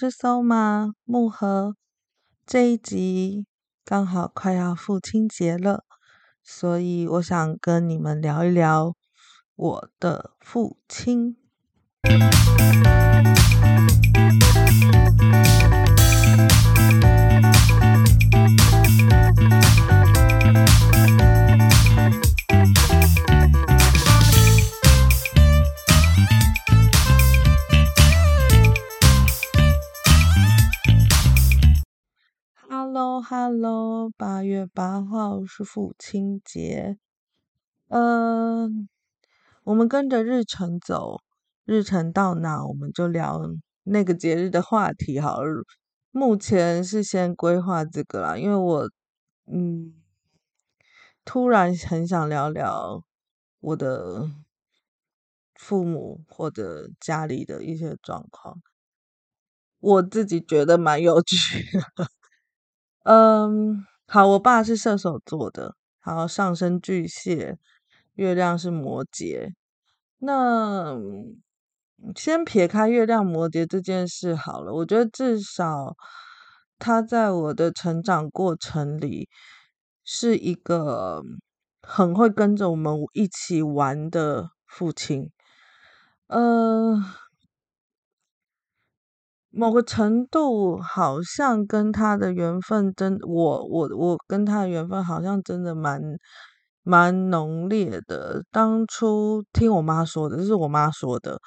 是搜吗木盒。这一集刚好快要父亲节了，所以我想跟你们聊一聊我的父亲。Hello，Hello，八月八号是父亲节。嗯、我们跟着日程走，日程到哪我们就聊那个节日的话题好。目前是先规划这个啦，因为我嗯，突然很想聊聊我的父母或者家里的一些状况，我自己觉得蛮有趣的。嗯，好，我爸是射手座的，好，上升巨蟹，月亮是摩羯。那先撇开月亮摩羯这件事好了，我觉得至少他在我的成长过程里是一个很会跟着我们一起玩的父亲。嗯。某个程度，好像跟他的缘分真，我我我跟他的缘分好像真的蛮蛮浓烈的。当初听我妈说的，这是我妈说的。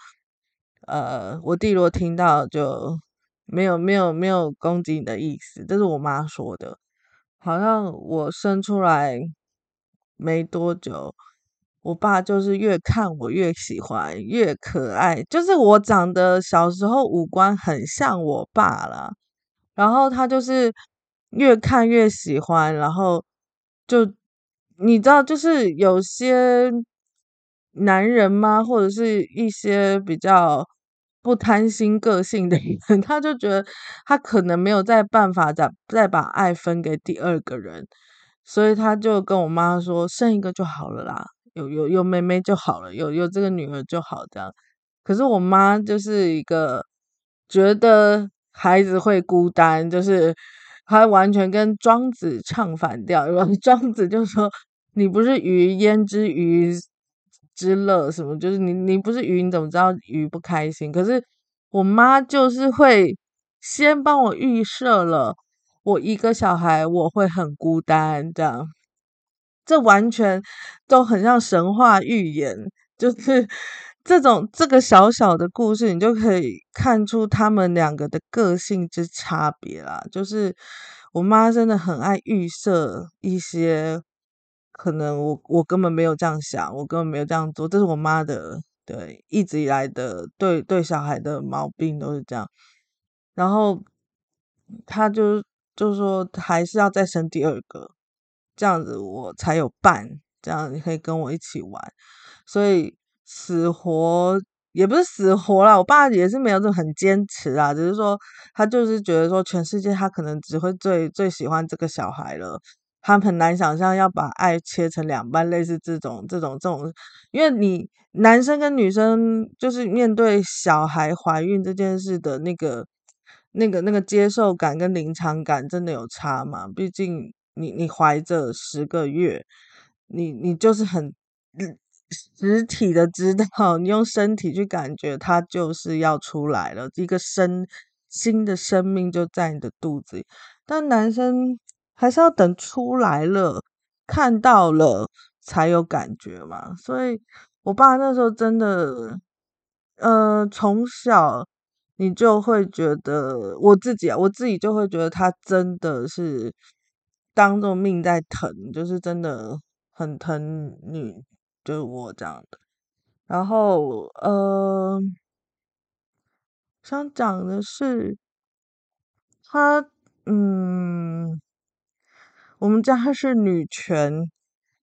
呃，我弟如果听到就没有没有没有攻击你的意思，这是我妈说的。好像我生出来没多久。我爸就是越看我越喜欢，越可爱。就是我长得小时候五官很像我爸啦，然后他就是越看越喜欢，然后就你知道，就是有些男人吗，或者是一些比较不贪心个性的人，他就觉得他可能没有再办法再再把爱分给第二个人，所以他就跟我妈说，生一个就好了啦。有有有妹妹就好了，有有这个女儿就好这样。可是我妈就是一个觉得孩子会孤单，就是她完全跟庄子唱反调。庄子就说：“你不是鱼，焉知鱼之乐？什么？就是你你不是鱼，你怎么知道鱼不开心？”可是我妈就是会先帮我预设了，我一个小孩我会很孤单这样。这完全都很像神话预言，就是这种这个小小的故事，你就可以看出他们两个的个性之差别啦。就是我妈真的很爱预设一些可能我我根本没有这样想，我根本没有这样做，这是我妈的，对，一直以来的对对小孩的毛病都是这样。然后她就就说还是要再生第二个。这样子我才有伴，这样你可以跟我一起玩，所以死活也不是死活啦，我爸也是没有这么很坚持啊，只是说他就是觉得说全世界他可能只会最最喜欢这个小孩了，他很难想象要把爱切成两半，类似这种这种这种，因为你男生跟女生就是面对小孩怀孕这件事的那个那个那个接受感跟临场感真的有差嘛，毕竟。你你怀着十个月，你你就是很实体的知道，你用身体去感觉，它就是要出来了，一个生新的生命就在你的肚子里。但男生还是要等出来了，看到了才有感觉嘛。所以我爸那时候真的，呃，从小你就会觉得，我自己啊，我自己就会觉得他真的是。当做命在疼，就是真的很疼你，就是我这样的。然后，呃，想讲的是，他，嗯，我们家是女权，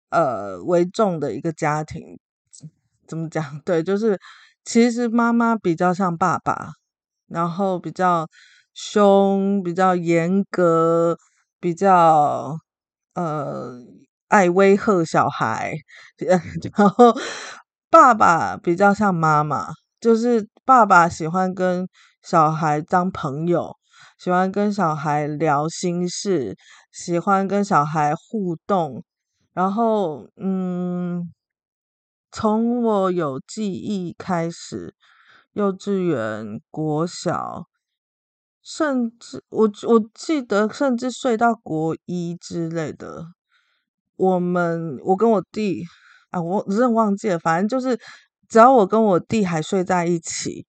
呃，为重的一个家庭。怎么讲？对，就是其实妈妈比较像爸爸，然后比较凶，比较严格。比较呃爱威吓小孩，然后爸爸比较像妈妈，就是爸爸喜欢跟小孩当朋友，喜欢跟小孩聊心事，喜欢跟小孩互动。然后，嗯，从我有记忆开始，幼稚园、国小，甚至我我记得，甚至睡到国一之类的，我们我跟我弟啊，我真忘记了，反正就是只要我跟我弟还睡在一起，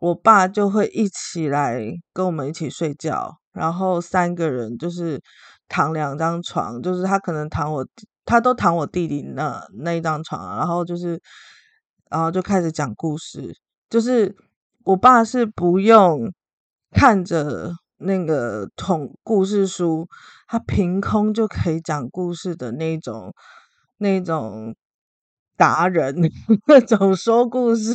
我爸就会一起来跟我们一起睡觉，然后三个人就是躺两张床，就是他可能躺我。他都躺我弟弟那那一张床，然后就是，然后就开始讲故事。就是我爸是不用看着那个童故事书，他凭空就可以讲故事的那种那种达人，那种说故事。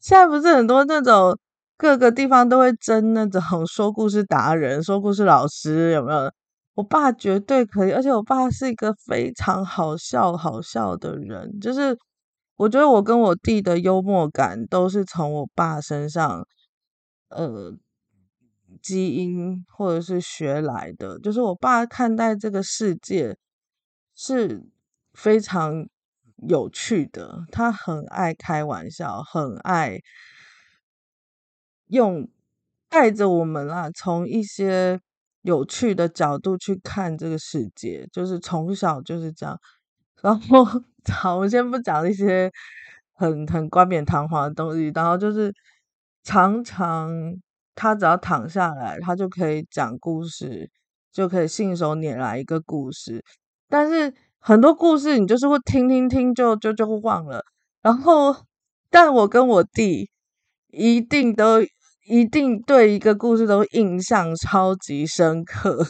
现在不是很多那种各个地方都会争那种 说故事达人、说故事老师，有没有？我爸绝对可以，而且我爸是一个非常好笑、好笑的人。就是我觉得我跟我弟的幽默感都是从我爸身上，呃，基因或者是学来的。就是我爸看待这个世界是非常有趣的，他很爱开玩笑，很爱用带着我们啊，从一些。有趣的角度去看这个世界，就是从小就是这样。然后，好，我先不讲一些很很冠冕堂皇的东西。然后就是常常他只要躺下来，他就可以讲故事，就可以信手拈来一个故事。但是很多故事你就是会听听听就就就忘了。然后，但我跟我弟一定都。一定对一个故事都印象超级深刻，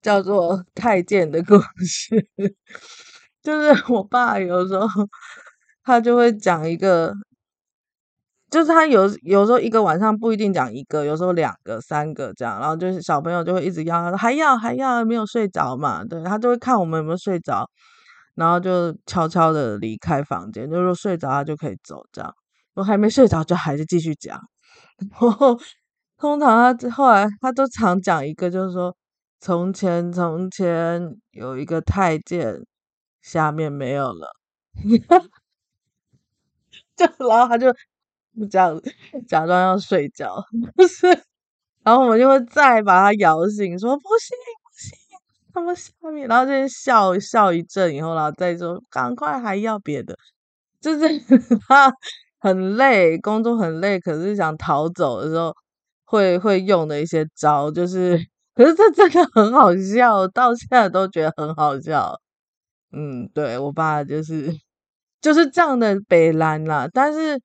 叫做太监的故事。就是我爸有时候他就会讲一个，就是他有有时候一个晚上不一定讲一个，有时候两个、三个这样，然后就是小朋友就会一直要他说还要还要没有睡着嘛，对，他就会看我们有没有睡着，然后就悄悄的离开房间，就是说睡着他就可以走这样，我还没睡着就还是继续讲。然后通常他后来他都常讲一个，就是说从前从前有一个太监，下面没有了，就然后他就这样假装要睡觉，不是，然后我们就会再把他摇醒，说不行不行，他们下面，然后就笑笑一阵以后，然后再说赶快还要别的，就是 他。很累，工作很累，可是想逃走的时候会会用的一些招，就是，可是这真的很好笑，到现在都觉得很好笑。嗯，对，我爸就是就是这样的北兰啦，但是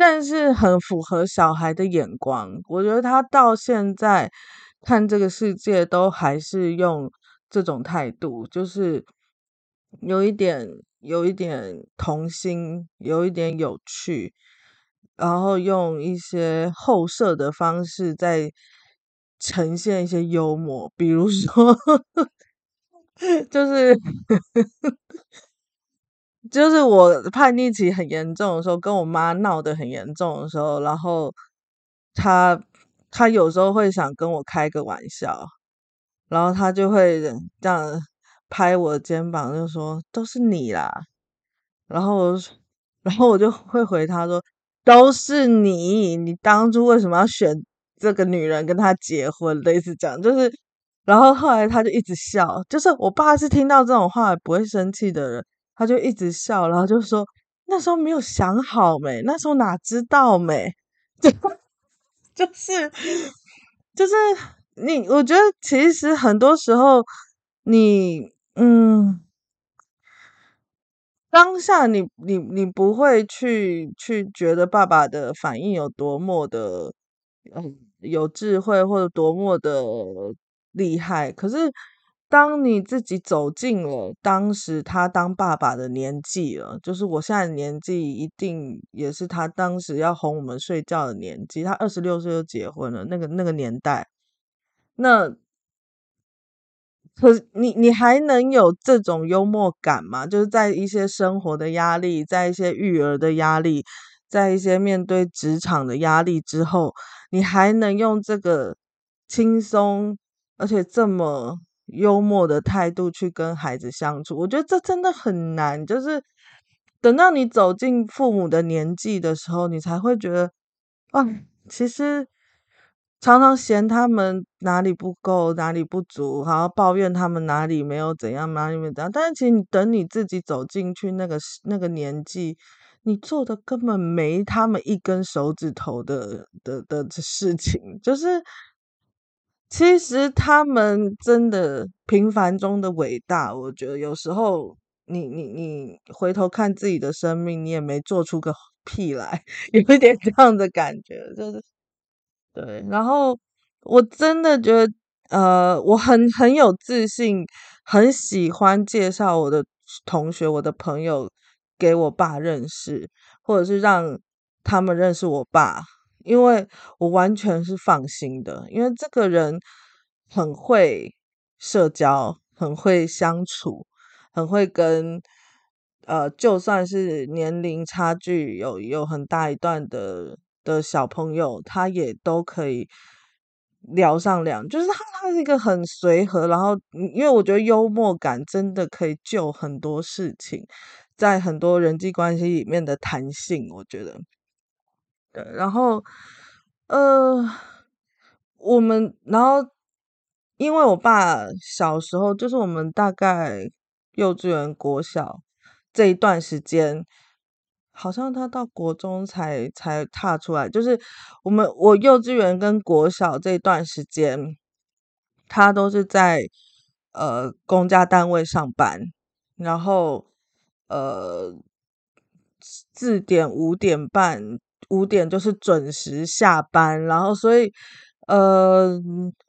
但是很符合小孩的眼光，我觉得他到现在看这个世界都还是用这种态度，就是有一点。有一点童心，有一点有趣，然后用一些后设的方式在呈现一些幽默，比如说，就是 就是我叛逆期很严重的时候，跟我妈闹得很严重的时候，然后他他有时候会想跟我开个玩笑，然后他就会这样。拍我肩膀就说都是你啦，然后，然后我就会回他说都是你，你当初为什么要选这个女人跟他结婚？类似这样，就是，然后后来他就一直笑，就是我爸是听到这种话不会生气的人，他就一直笑，然后就说那时候没有想好没，那时候哪知道没，就是就是你，我觉得其实很多时候你。嗯，当下你你你不会去去觉得爸爸的反应有多么的嗯有智慧或者多么的厉害，可是当你自己走进了当时他当爸爸的年纪了，就是我现在的年纪一定也是他当时要哄我们睡觉的年纪，他二十六岁就结婚了，那个那个年代，那。可你你还能有这种幽默感吗？就是在一些生活的压力，在一些育儿的压力，在一些面对职场的压力之后，你还能用这个轻松而且这么幽默的态度去跟孩子相处，我觉得这真的很难。就是等到你走进父母的年纪的时候，你才会觉得，啊，其实。常常嫌他们哪里不够，哪里不足，然后抱怨他们哪里没有怎样，哪里没有怎样。但是其实你等你自己走进去那个那个年纪，你做的根本没他们一根手指头的的的事情。就是其实他们真的平凡中的伟大。我觉得有时候你你你回头看自己的生命，你也没做出个 屁来，有一点这样的感觉，就是。对，然后我真的觉得，呃，我很很有自信，很喜欢介绍我的同学、我的朋友给我爸认识，或者是让他们认识我爸，因为我完全是放心的，因为这个人很会社交，很会相处，很会跟，呃，就算是年龄差距有有很大一段的。的小朋友，他也都可以聊上两，就是他他是一个很随和，然后因为我觉得幽默感真的可以救很多事情，在很多人际关系里面的弹性，我觉得对。然后呃，我们然后因为我爸小时候就是我们大概幼稚园、国小这一段时间。好像他到国中才才踏出来，就是我们我幼稚园跟国小这一段时间，他都是在呃公家单位上班，然后呃四点五点半五点就是准时下班，然后所以呃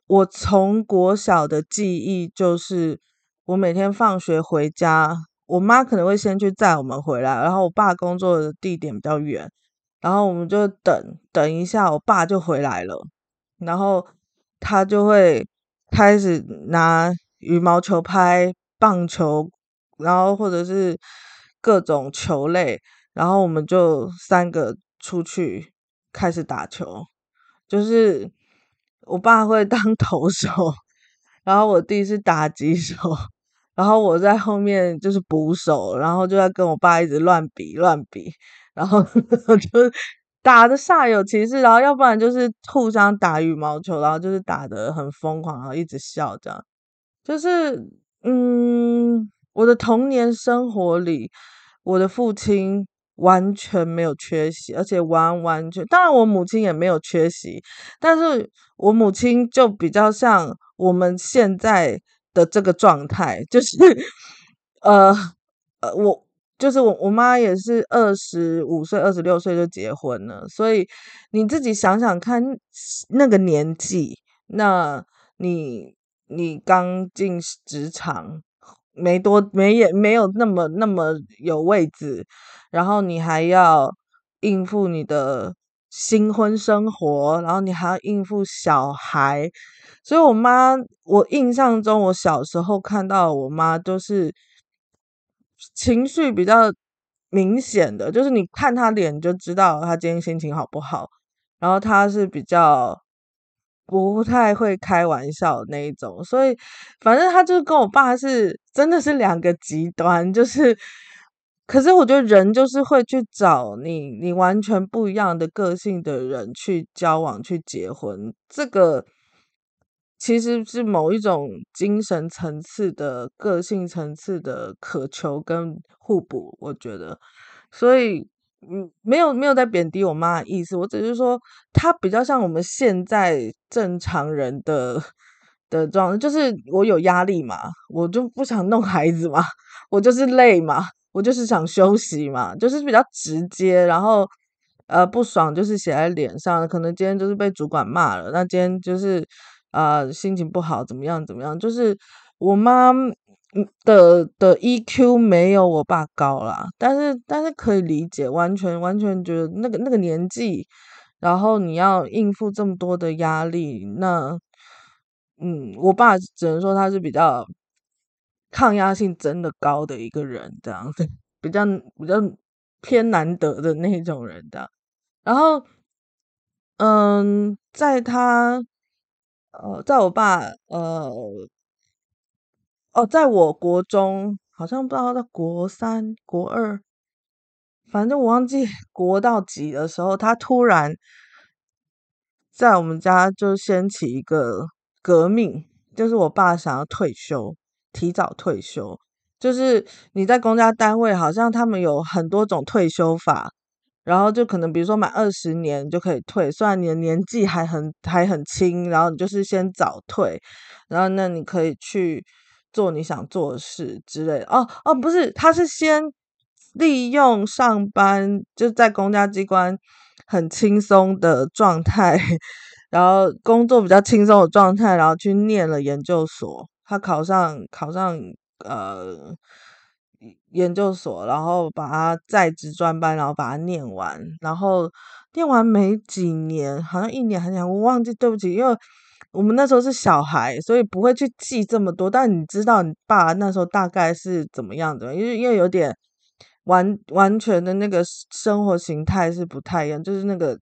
我从国小的记忆就是我每天放学回家。我妈可能会先去载我们回来，然后我爸工作的地点比较远，然后我们就等等一下，我爸就回来了，然后他就会开始拿羽毛球拍、棒球，然后或者是各种球类，然后我们就三个出去开始打球，就是我爸会 当投手，然后我弟是打击手。然后我在后面就是捕手，然后就在跟我爸一直乱比乱比，然后 就打的煞有其事，然后要不然就是互相打羽毛球，然后就是打的很疯狂，然后一直笑这样。就是嗯，我的童年生活里，我的父亲完全没有缺席，而且完完全，当然我母亲也没有缺席，但是我母亲就比较像我们现在。的这个状态就是，呃呃，我就是我，我妈也是二十五岁、二十六岁就结婚了，所以你自己想想看，那个年纪，那你你刚进职场没多没也没有那么那么有位置，然后你还要应付你的新婚生活，然后你还要应付小孩。所以，我妈，我印象中，我小时候看到我妈都是情绪比较明显的，就是你看她脸就知道她今天心情好不好。然后她是比较不太会开玩笑那一种，所以反正他就跟我爸是真的是两个极端，就是。可是我觉得人就是会去找你，你完全不一样的个性的人去交往、去结婚，这个。其实是某一种精神层次的、个性层次的渴求跟互补，我觉得，所以嗯，没有没有在贬低我妈的意思，我只是说她比较像我们现在正常人的的状态，就是我有压力嘛，我就不想弄孩子嘛，我就是累嘛，我就是想休息嘛，就是比较直接，然后呃不爽就是写在脸上，可能今天就是被主管骂了，那今天就是。呃，心情不好，怎么样？怎么样？就是我妈的的 EQ 没有我爸高啦，但是但是可以理解，完全完全觉得那个那个年纪，然后你要应付这么多的压力，那嗯，我爸只能说他是比较抗压性真的高的一个人，这样子比较比较偏难得的那种人的。然后，嗯，在他，呃，在我爸，呃，哦，在我国中，好像不知道在国三、国二，反正我忘记国到几的时候，他突然在我们家就掀起一个革命，就是我爸想要退休，提早退休。就是你在公家单位，好像他们有很多种退休法。然后就可能，比如说满二十年就可以退，虽然你的年纪还很还很轻，然后你就是先早退，然后那你可以去做你想做的事之类的。哦哦，不是，他是先利用上班就在公家机关很轻松的状态，然后工作比较轻松的状态，然后去念了研究所，他考上考上呃。研究所，然后把他在职专班，然后把他念完，然后念完没几年，好像一年还两年，我忘记，对不起，因为我们那时候是小孩，所以不会去记这么多。但你知道你爸那时候大概是怎么样的？因为因为有点完完全的那个生活形态是不太一样，就是那个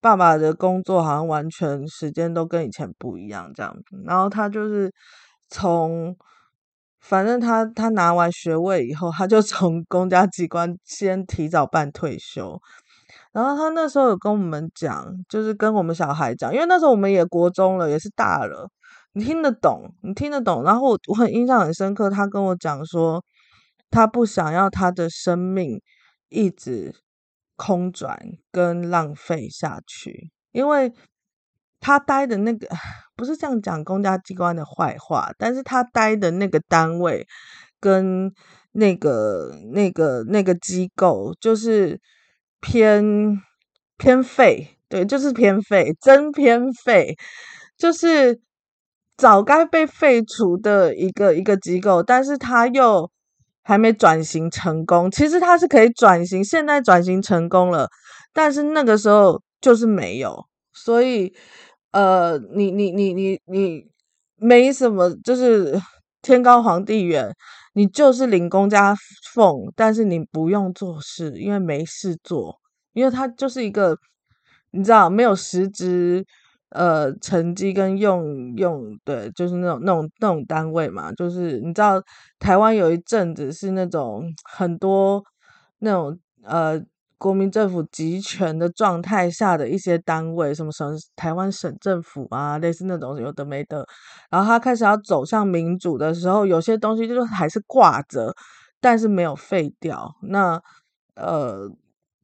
爸爸的工作好像完全时间都跟以前不一样这样子。然后他就是从。反正他他拿完学位以后，他就从公家机关先提早办退休。然后他那时候有跟我们讲，就是跟我们小孩讲，因为那时候我们也国中了，也是大了，你听得懂，你听得懂。然后我很印象很深刻，他跟我讲说，他不想要他的生命一直空转跟浪费下去，因为。他待的那个不是这样讲公家机关的坏话，但是他待的那个单位跟那个那个那个机构就是偏偏废，对，就是偏废，真偏废，就是早该被废除的一个一个机构，但是他又还没转型成功。其实他是可以转型，现在转型成功了，但是那个时候就是没有，所以。呃，你你你你你没什么，就是天高皇帝远，你就是零工加俸，但是你不用做事，因为没事做，因为它就是一个你知道没有实质呃成绩跟用用，对，就是那种那种那种单位嘛，就是你知道台湾有一阵子是那种很多那种呃。国民政府集权的状态下的一些单位，什么省台湾省政府啊，类似那种有的没的。然后他开始要走向民主的时候，有些东西就是还是挂着，但是没有废掉。那呃，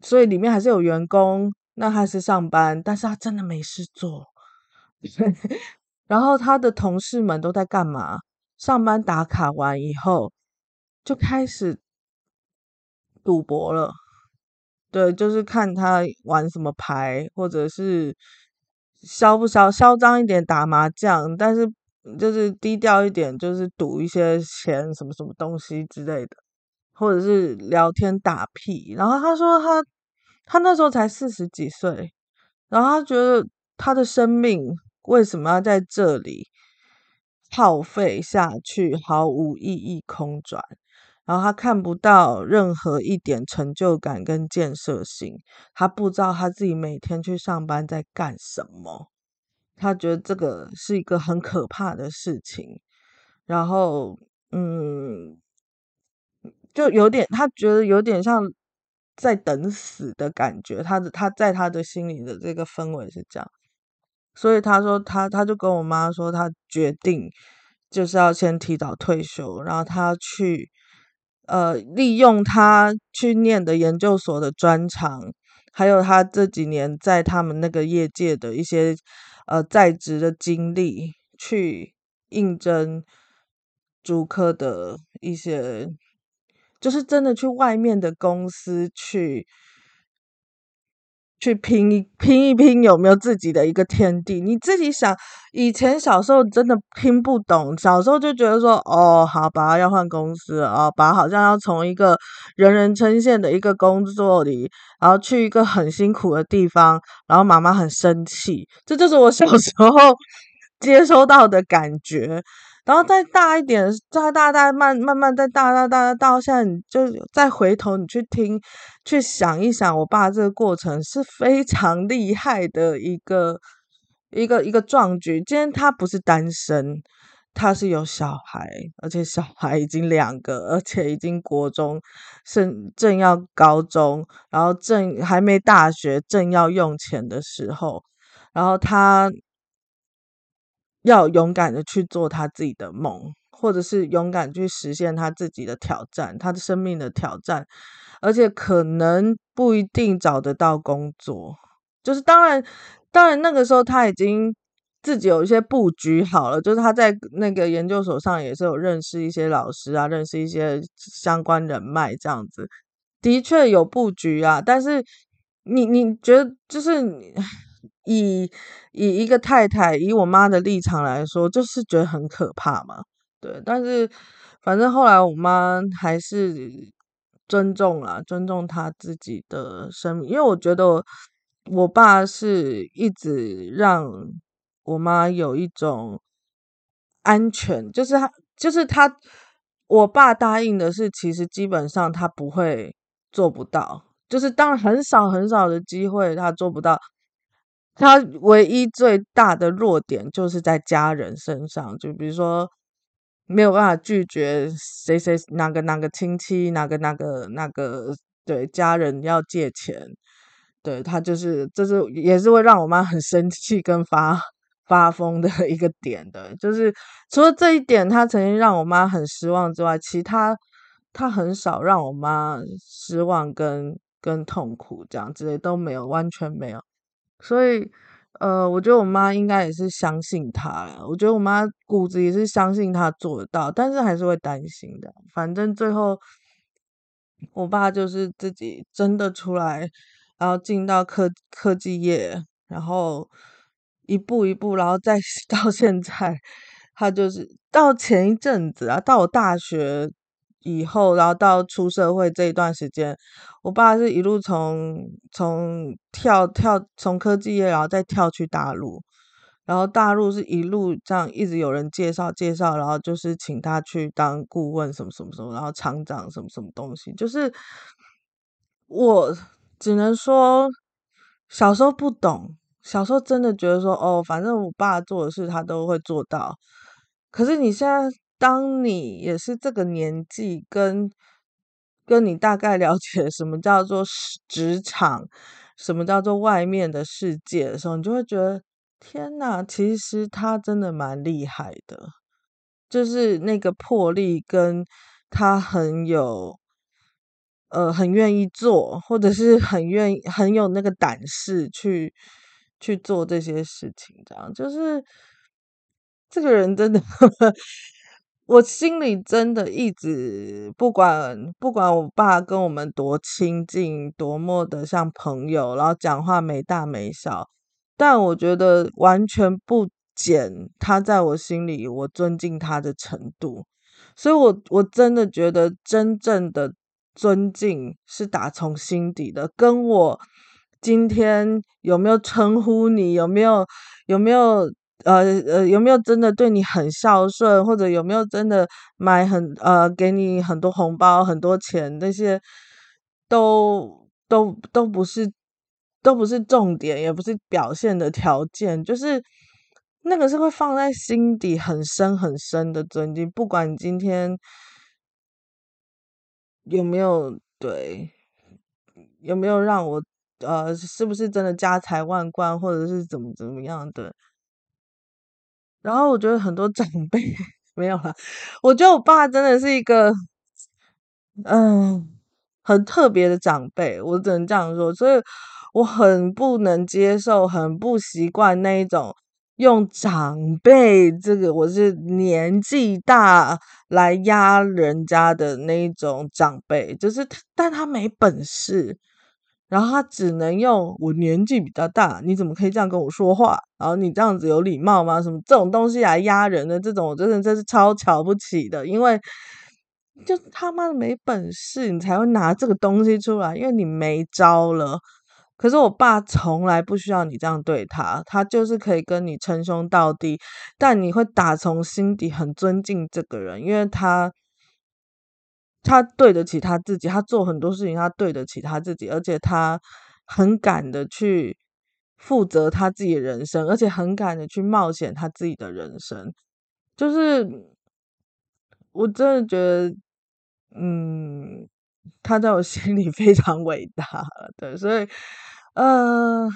所以里面还是有员工，那还是上班，但是他真的没事做。然后他的同事们都在干嘛？上班打卡完以后，就开始赌博了。对，就是看他玩什么牌，或者是嚣不嚣，嚣张一点打麻将，但是就是低调一点，就是赌一些钱，什么什么东西之类的，或者是聊天打屁。然后他说他他那时候才四十几岁，然后他觉得他的生命为什么要在这里耗费下去，毫无意义，空转。然后他看不到任何一点成就感跟建设性，他不知道他自己每天去上班在干什么，他觉得这个是一个很可怕的事情。然后，嗯，就有点，他觉得有点像在等死的感觉。他的他在他的心里的这个氛围是这样，所以他说他他就跟我妈说，他决定就是要先提早退休，然后他去。呃，利用他去念的研究所的专长，还有他这几年在他们那个业界的一些呃在职的经历，去应征竹科的一些，就是真的去外面的公司去。去拼一拼一拼，有没有自己的一个天地？你自己想，以前小时候真的拼不懂，小时候就觉得说，哦，好吧，要换公司啊，把好像要从一个人人称羡的一个工作里，然后去一个很辛苦的地方，然后妈妈很生气，这就是我小时候 接收到的感觉。然后再大一点，再大大慢慢慢再大大大大到现在，你就再回头你去听，去想一想，我爸这个过程是非常厉害的一个一个一个壮举。今天他不是单身，他是有小孩，而且小孩已经两个，而且已经国中，正正要高中，然后正还没大学，正要用钱的时候，然后他。要勇敢的去做他自己的梦，或者是勇敢去实现他自己的挑战，他的生命的挑战，而且可能不一定找得到工作。就是当然，当然那个时候他已经自己有一些布局好了，就是他在那个研究所上也是有认识一些老师啊，认识一些相关人脉这样子，的确有布局啊。但是你你觉得就是你。以以一个太太，以我妈的立场来说，就是觉得很可怕嘛。对，但是反正后来我妈还是尊重了，尊重她自己的生命，因为我觉得我，我爸是一直让我妈有一种安全，就是他，就是他，我爸答应的是，其实基本上他不会做不到，就是当然很少很少的机会他做不到。他唯一最大的弱点就是在家人身上，就比如说没有办法拒绝谁谁哪个哪个亲戚哪个哪个那个对家人要借钱，对他就是这、是也是会让我妈很生气跟发发疯的一个点的，就是除了这一点他曾经让我妈很失望之外，其他他很少让我妈失望跟跟痛苦这样之类都没有，完全没有。所以，呃，我觉得我妈应该也是相信他了。我觉得我妈骨子里是相信他做得到，但是还是会担心的。反正最后，我爸就是自己真的出来，然后进到科科技业，然后一步一步，然后再 到现在，他就是到前一阵子啊，到我大学。以后，然后到出社会这一段时间，我爸是一路从从跳跳从科技业，然后再跳去大陆，然后大陆是一路这样一直有人介绍介绍，然后就是请他去当顾问什么什么什么，然后厂长什么什么东西，就是我只能说小时候不懂，小时候真的觉得说哦，反正我爸做的事他都会做到，可是你现在。当你也是这个年纪，跟跟你大概了解什么叫做职场，什么叫做外面的世界的时候，你就会觉得天哪，其实他真的蛮厉害的，就是那个魄力，跟他很有，呃，很愿意做，或者是很愿意很有那个胆识去去做这些事情，这样就是这个人真的。我心里真的一直不管不管我爸跟我们多亲近，多么的像朋友，然后讲话没大没小，但我觉得完全不减他在我心里我尊敬他的程度。所以我，我真的觉得真正的尊敬是打从心底的，跟我今天有没有称呼你，有没有有没有。呃呃，有没有真的对你很孝顺，或者有没有真的买很呃给你很多红包、很多钱，那些都都都不是都不是重点，也不是表现的条件，就是那个是会放在心底很深很深的尊敬。不管你今天有没有对，有没有让我呃，是不是真的家财万贯，或者是怎么怎么样的。然后我觉得很多长辈 没有了，我觉得我爸真的是一个，嗯，很特别的长辈，我只能这样说。所以我很不能接受，很不习惯那一种用长辈这个我是年纪大来压人家的那一种长辈，就是但他没本事。然后他只能用我年纪比较大，你怎么可以这样跟我说话？然后你这样子有礼貌吗？什么这种东西来压人的这种，我真的真是超瞧不起的。因为就他妈的没本事，你才会拿这个东西出来，因为你没招了。可是我爸从来不需要你这样对他，他就是可以跟你称兄道弟，但你会打从心底很尊敬这个人，因为他他对得起他自己，他做很多事情他对得起他自己，而且他很敢的去负责他自己的人生，而且很敢的去冒险他自己的人生，就是我真的觉得，嗯。他在我心里 非常伟大，对，所以，呃，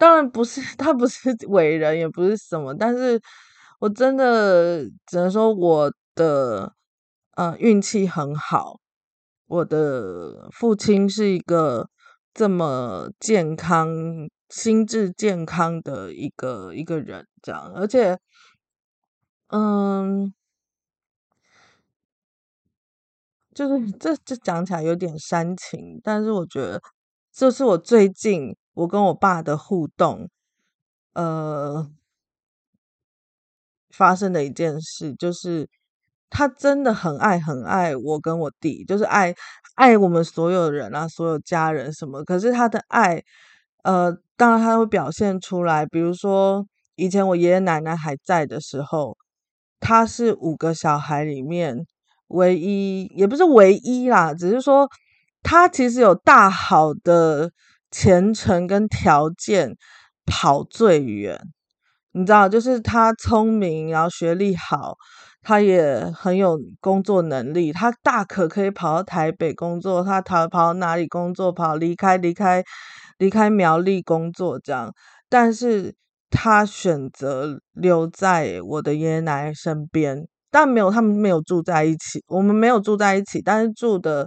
当然不是 他不是伟人，也不是什么，但是我真的只能说我的呃运气很好，我的父亲是一个这么健康、心智健康的一个一个人，这样，而且，嗯。就是 这这讲起来有点煽情，但是我觉得这是我最近我跟我爸的互动，呃，发生的一件事，就是他真的很爱很爱我跟我弟，就是爱爱我们所有人啊，所有家人什么。可是他的爱，呃，当然他会表现出来，比如说以前我爷爷奶奶还在的时候，他是五个小孩里面。唯一也不是唯一啦，只是说他其实有大好的前程跟条件跑最远，你知道，就是他聪明，然后学历好，他也很有工作能力，他大可可以跑到台北工作，他逃跑到哪里工作，跑离开离开离开苗栗工作这样，但是他选择留在我的爷爷奶奶身边。但没有，他们没有住在一起。我们没有住在一起，但是住的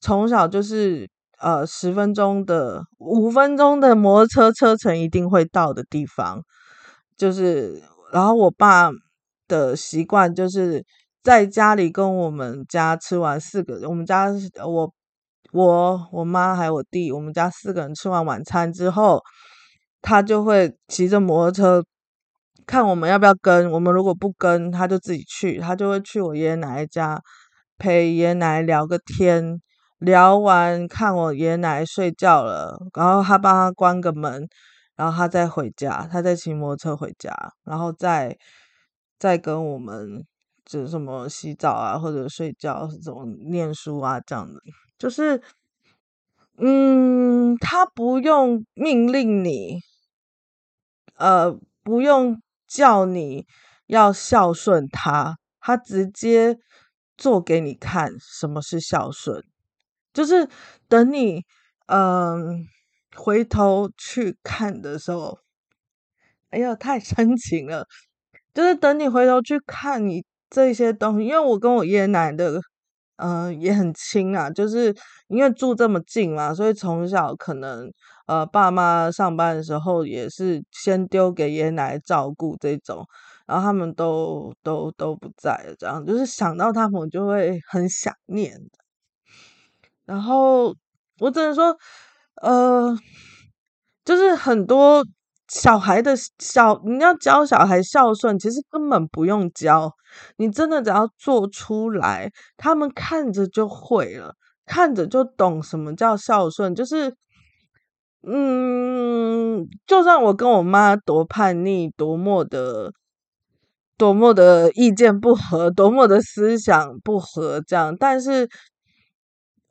从小就是呃十分钟的五分钟的摩托车车程一定会到的地方。就是，然后我爸的习惯就是在家里跟我们家吃完四个，我们家我我我妈还有我弟，我们家四个人吃完晚餐之后，他就会骑着摩托车。看我们要不要跟，我们如果不跟，他就自己去，他就会去我爷爷奶奶家陪爷爷奶奶聊个天，聊完看我爷爷奶奶睡觉了，然后他帮他关个门，然后他再回家，他再骑摩托车回家，然后再再跟我们就什么洗澡啊或者睡觉，什么念书啊这样的，就是嗯，他不用命令你，呃，不用。叫你要孝顺他，他直接做给你看什么是孝顺，就是等你嗯回头去看的时候，哎呀太深情了，就是等你回头去看你这些东西，因为我跟我爷爷奶奶的。嗯、也很亲啊，就是因为住这么近嘛，所以从小可能呃，爸妈上班的时候也是先丢给爷爷奶奶照顾这种，然后他们都都都不在了，这样就是想到他们就会很想念。然后我只能说，呃，就是很多。小孩的小，你要教小孩孝顺，其实根本不用教，你真的只要做出来，他们看着就会了，看着就懂什么叫孝顺。就是，嗯，就算我跟我妈多叛逆，多么的，多么的意见不合，多么的思想不合，这样，但是，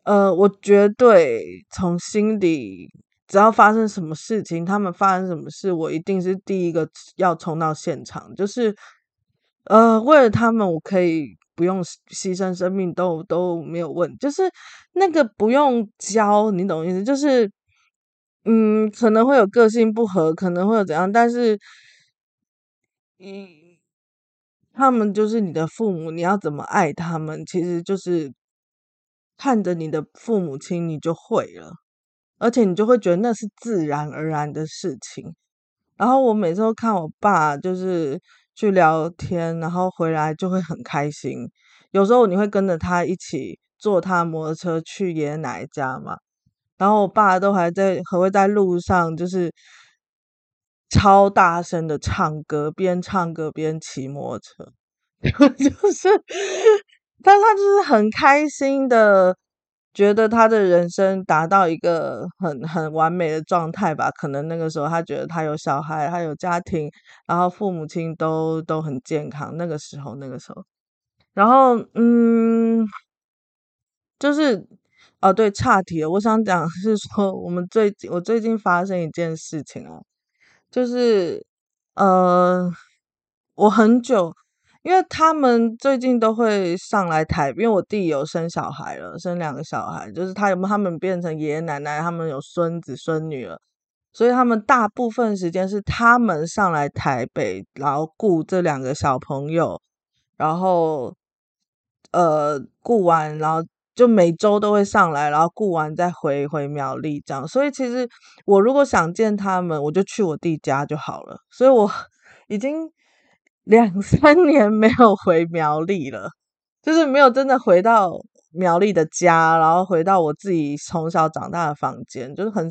呃，我绝对从心里。只要发生什么事情，他们发生什么事，我一定是第一个要冲到现场。就是，呃，为了他们，我可以不用牺牲生命都都没有问。就是那个不用教，你懂意思？就是，嗯，可能会有个性不合，可能会有怎样，但是，嗯，他们就是你的父母，你要怎么爱他们，其实就是看着你的父母亲，你就会了。而且你就会觉得那是自然而然的事情。然后我每次都看我爸，就是去聊天，然后回来就会很开心。有时候你会跟着他一起坐他摩托车去爷爷奶奶家嘛。然后我爸都还在，还会在路上就是超大声的唱歌，边唱歌边骑摩托车，就是，但他就是很开心的。觉得他的人生达到一个很很完美的状态吧。可能那个时候他觉得他有小孩，他有家庭，然后父母亲都都很健康。那个时候，那个时候，然后嗯，就是哦，对，岔题了。我想讲是说，我们最近我最近发生一件事情啊，就是呃，我很久。因为他们最近都会上来台，因为我弟有生小孩了，生两个小孩，就是他有他们变成爷爷奶奶，他们有孙子孙女了，所以他们大部分时间是他们上来台北，然后顾这两个小朋友，然后呃顾完，然后就每周都会上来，然后顾完再回回苗栗这样。所以其实我如果想见他们，我就去我弟家就好了。所以我 已经。两 三年没有回苗栗了，就是没有真的回到苗栗的家，然后回到我自己从小长大的房间，就是很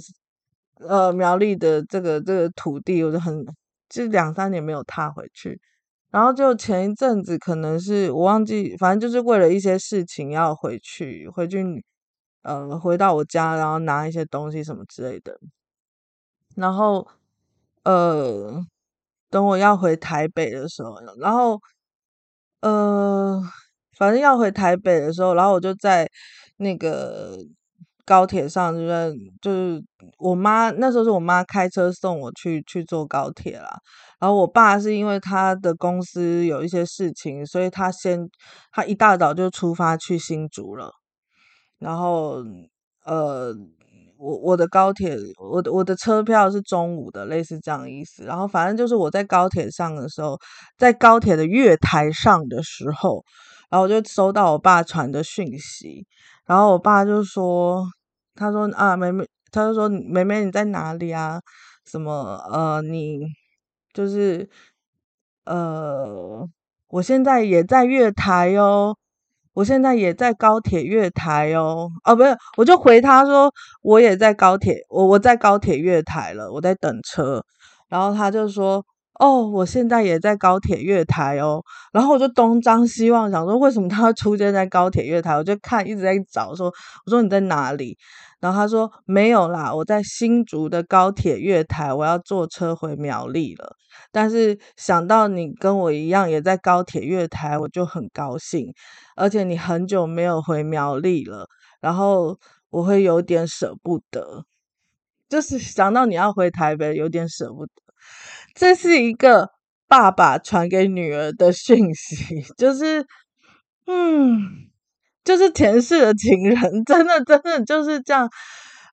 呃苗栗的这个这个土地，我就很就两三年没有踏回去。然后就前一阵子，可能是我忘记，反正就是为了一些事情要回去，回去呃回到我家，然后拿一些东西什么之类的，然后呃。等我要回台北的时候，然后，呃，反正要回台北的时候，然后我就在那个高铁上，就是就是我妈那时候是我妈开车送我去去坐高铁啦，然后我爸是因为他的公司有一些事情，所以他先他一大早就出发去新竹了，然后呃。我我的高铁，我的我的车票是中午的，类似这样的意思。然后反正就是我在高铁上的时候，在高铁的月台上的时候，然后我就收到我爸传的讯息，然后我爸就说，他说啊，妹妹，他就说妹妹你在哪里啊？什么呃，你就是呃，我现在也在月台哟。我现在也在高铁月台哦，哦，不是，我就回他说我也在高铁，我我在高铁月台了，我在等车，然后他就说哦，我现在也在高铁月台哦，然后我就东张西望，想说为什么他会出现在高铁月台，我就看一直在找，说我说你在哪里？然后他说没有啦，我在新竹的高铁月台，我要坐车回苗栗了。但是想到你跟我一样也在高铁月台，我就很高兴。而且你很久没有回苗栗了，然后我会有点舍不得，就是想到你要回台北，有点舍不得。这是一个爸爸传给女儿的讯息，就是嗯。就是前世的情人，真的真的就是这样。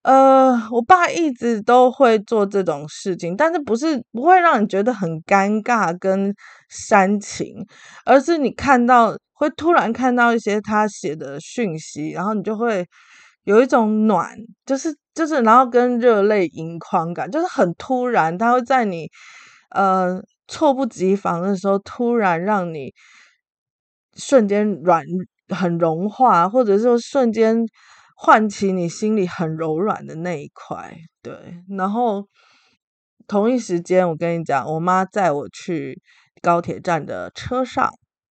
呃，我爸一直都会做这种事情，但是不是不会让你觉得很尴尬跟煽情，而是你看到会突然看到一些他写的讯息，然后你就会有一种暖，就是就是，然后跟热泪盈眶感，就是很突然，他会在你呃猝不及防的时候，突然让你瞬间软。很融化，或者说瞬间唤起你心里很柔软的那一块，对。然后同一时间，我跟你讲，我妈载我去高铁站的车上，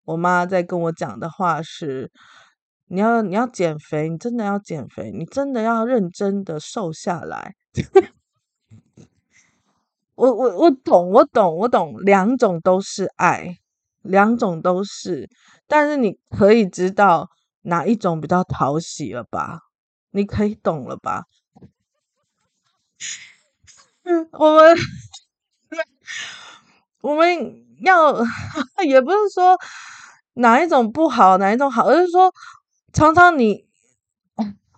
我妈在跟我讲的话是：你要你要减肥，你真的要减肥，你真的要认真的瘦下来。我我我懂，我懂，我懂，两种都是爱。两种都是，但是你可以知道哪一种比较讨喜了吧？你可以懂了吧？嗯，我们我们要 也不是说哪一种不好，哪一种好，而是说常常你，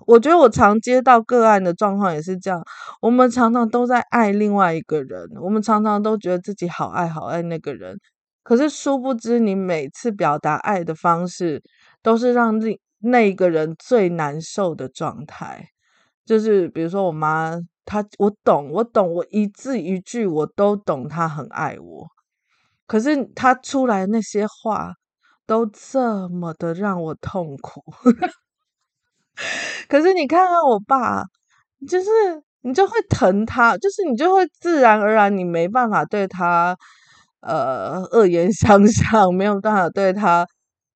我觉得我常接到个案的状况也是这样。我们常常都在爱另外一个人，我们常常都觉得自己好爱好爱那个人。可是殊不知，你每次表达爱的方式，都是让那那一个人最难受的状态。就是比如说我妈，她我懂，我懂，我一字一句我都懂，她很爱我。可是她出来那些话，都这么的让我痛苦。可是你看看我爸，就是你就会疼他，就是你就会自然而然，你没办法对他。呃，恶言相 向，没有办法对他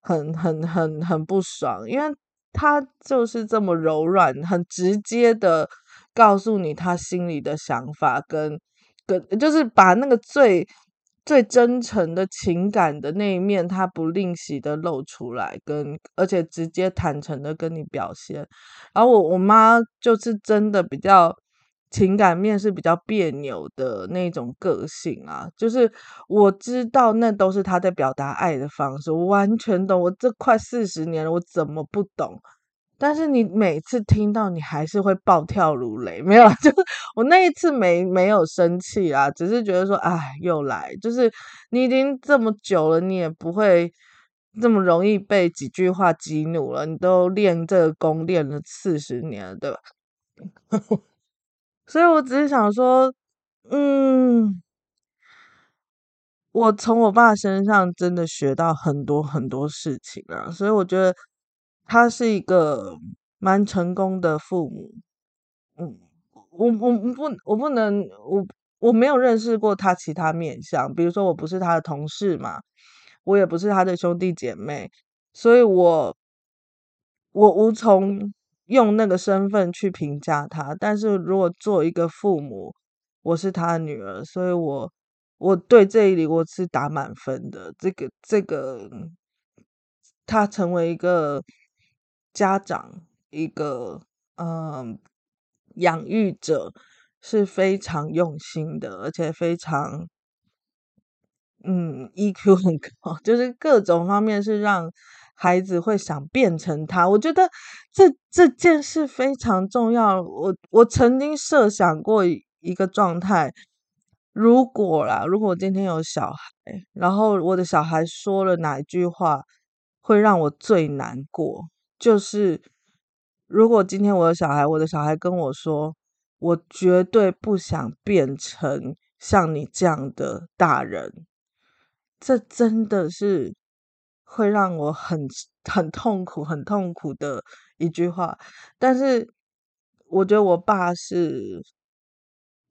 很很很很不爽，因为他就是这么柔软，很直接的告诉你他心里的想法跟，跟就是把那个最最真诚的情感的那一面，他不吝惜的露出来，跟而且直接坦诚的跟你表现。然后我我妈就是真的比较。情感面是比较别扭的那种个性啊，就是我知道那都是他在表达爱的方式，我完全懂。我这快四十年了，我怎么不懂？但是你每次听到，你还是会暴跳如雷。没有，就是我那一次没没有生气啊，只是觉得说，哎，又来。就是你已经这么久了，你也不会这么容易被几句话激怒了。你都练这个功练了四十年了，对吧？所以我只是想说，嗯，我从我爸身上真的学到很多很多事情啊，所以我觉得他是一个蛮成功的父母。嗯，我我我不我不能我我没有认识过他其他面相，比如说我不是他的同事嘛，我也不是他的兄弟姐妹，所以我我无从。用那个身份去评价他，但是如果做一个父母，我是他的女儿，所以我我对这里我是打满分的。这个这个，他成为一个家长，一个嗯养育者是非常用心的，而且非常嗯 EQ 很高，就是各种方面是让。孩子会想变成他，我觉得这这件事非常重要。我我曾经设想过一个状态，如果啦，如果我今天有小孩，然后我的小孩说了哪一句话会让我最难过，就是如果今天我的小孩，我的小孩跟我说，我绝对不想变成像你这样的大人，这真的是。会让我很很痛苦、很痛苦的一句话，但是我觉得我爸是，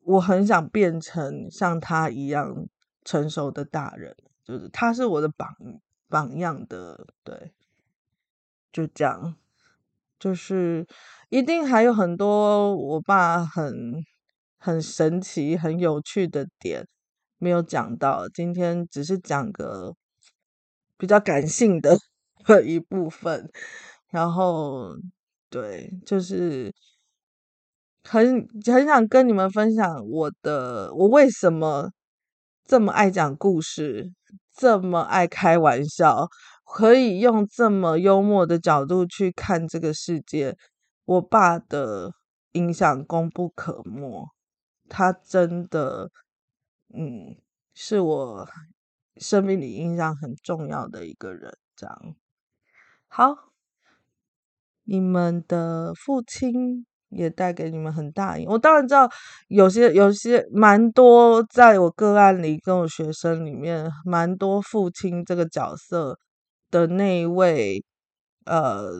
我很想变成像他一样成熟的大人，就是他是我的榜榜样的，对，就这样，就是一定还有很多我爸很很神奇、很有趣的点没有讲到，今天只是讲个。比较感性 的一部分，然后对，就是很很想跟你们分享我的，我为什么这么爱讲故事，这么爱开玩笑，可以用这么幽默的角度去看这个世界。我爸的影响功不可没，他真的，嗯，是我。生命里印象很重要的一个人，这样。好，你们的父亲也带给你们很大影。我当然知道，有些有些蛮多，在我个案里跟我学生里面，蛮多父亲这个角色的那一位，呃，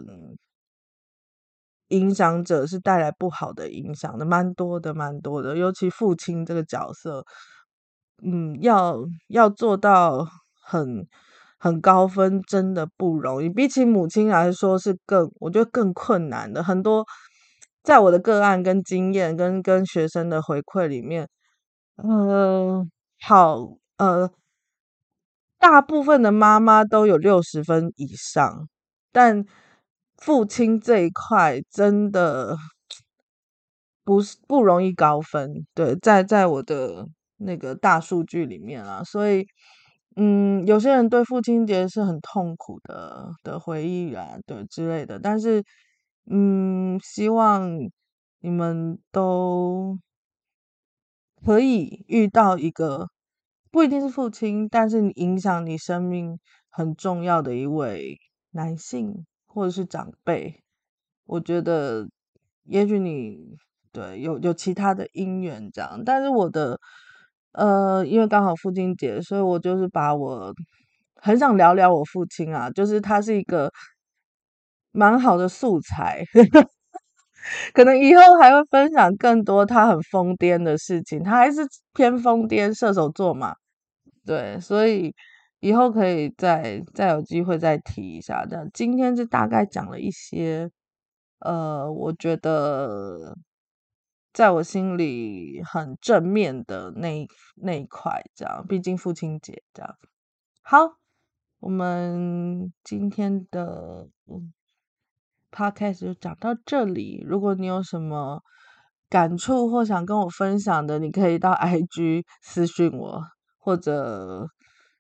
影响者是带来不好的影响的，蛮多的，蛮多的。尤其父亲这个角色。嗯，要要做到很很高分，真的不容易。比起母亲来说，是更我觉得更困难的。很多在我的个案跟经验跟跟学生的回馈里面，呃，好，呃，大部分的妈妈都有六十分以上，但父亲这一块真的不是不容易高分。对，在在我的。那个大数据里面啊，所以，嗯，有些人对父亲节是很痛苦的的回忆啊，对之类的。但是，嗯，希望你们都可以遇到一个不一定是父亲，但是你影响你生命很重要的一位男性或者是长辈。我觉得，也许你对有有其他的因缘这样，但是我的。呃，因为刚好父亲节，所以我就是把我很想聊聊我父亲啊，就是他是一个蛮好的素材，可能以后还会分享更多他很疯癫的事情。他还是偏疯癫，射手座嘛，对，所以以后可以再再有机会再提一下。这样，今天就大概讲了一些，呃，我觉得在我心里很正面的那那一块，这样。毕竟父亲节，这样。好，我们今天的 podcast 就讲到这里。如果你有什么感触或想跟我分享的，你可以到 IG 私讯我，或者。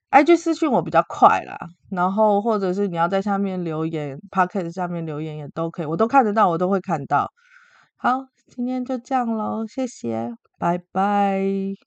IG 私讯我比较快啦，然后或者是你要在下面留言，Podcast 下面留言也都可以，我都看得到，我都会看到。好，今天就这样喽，谢谢，拜拜。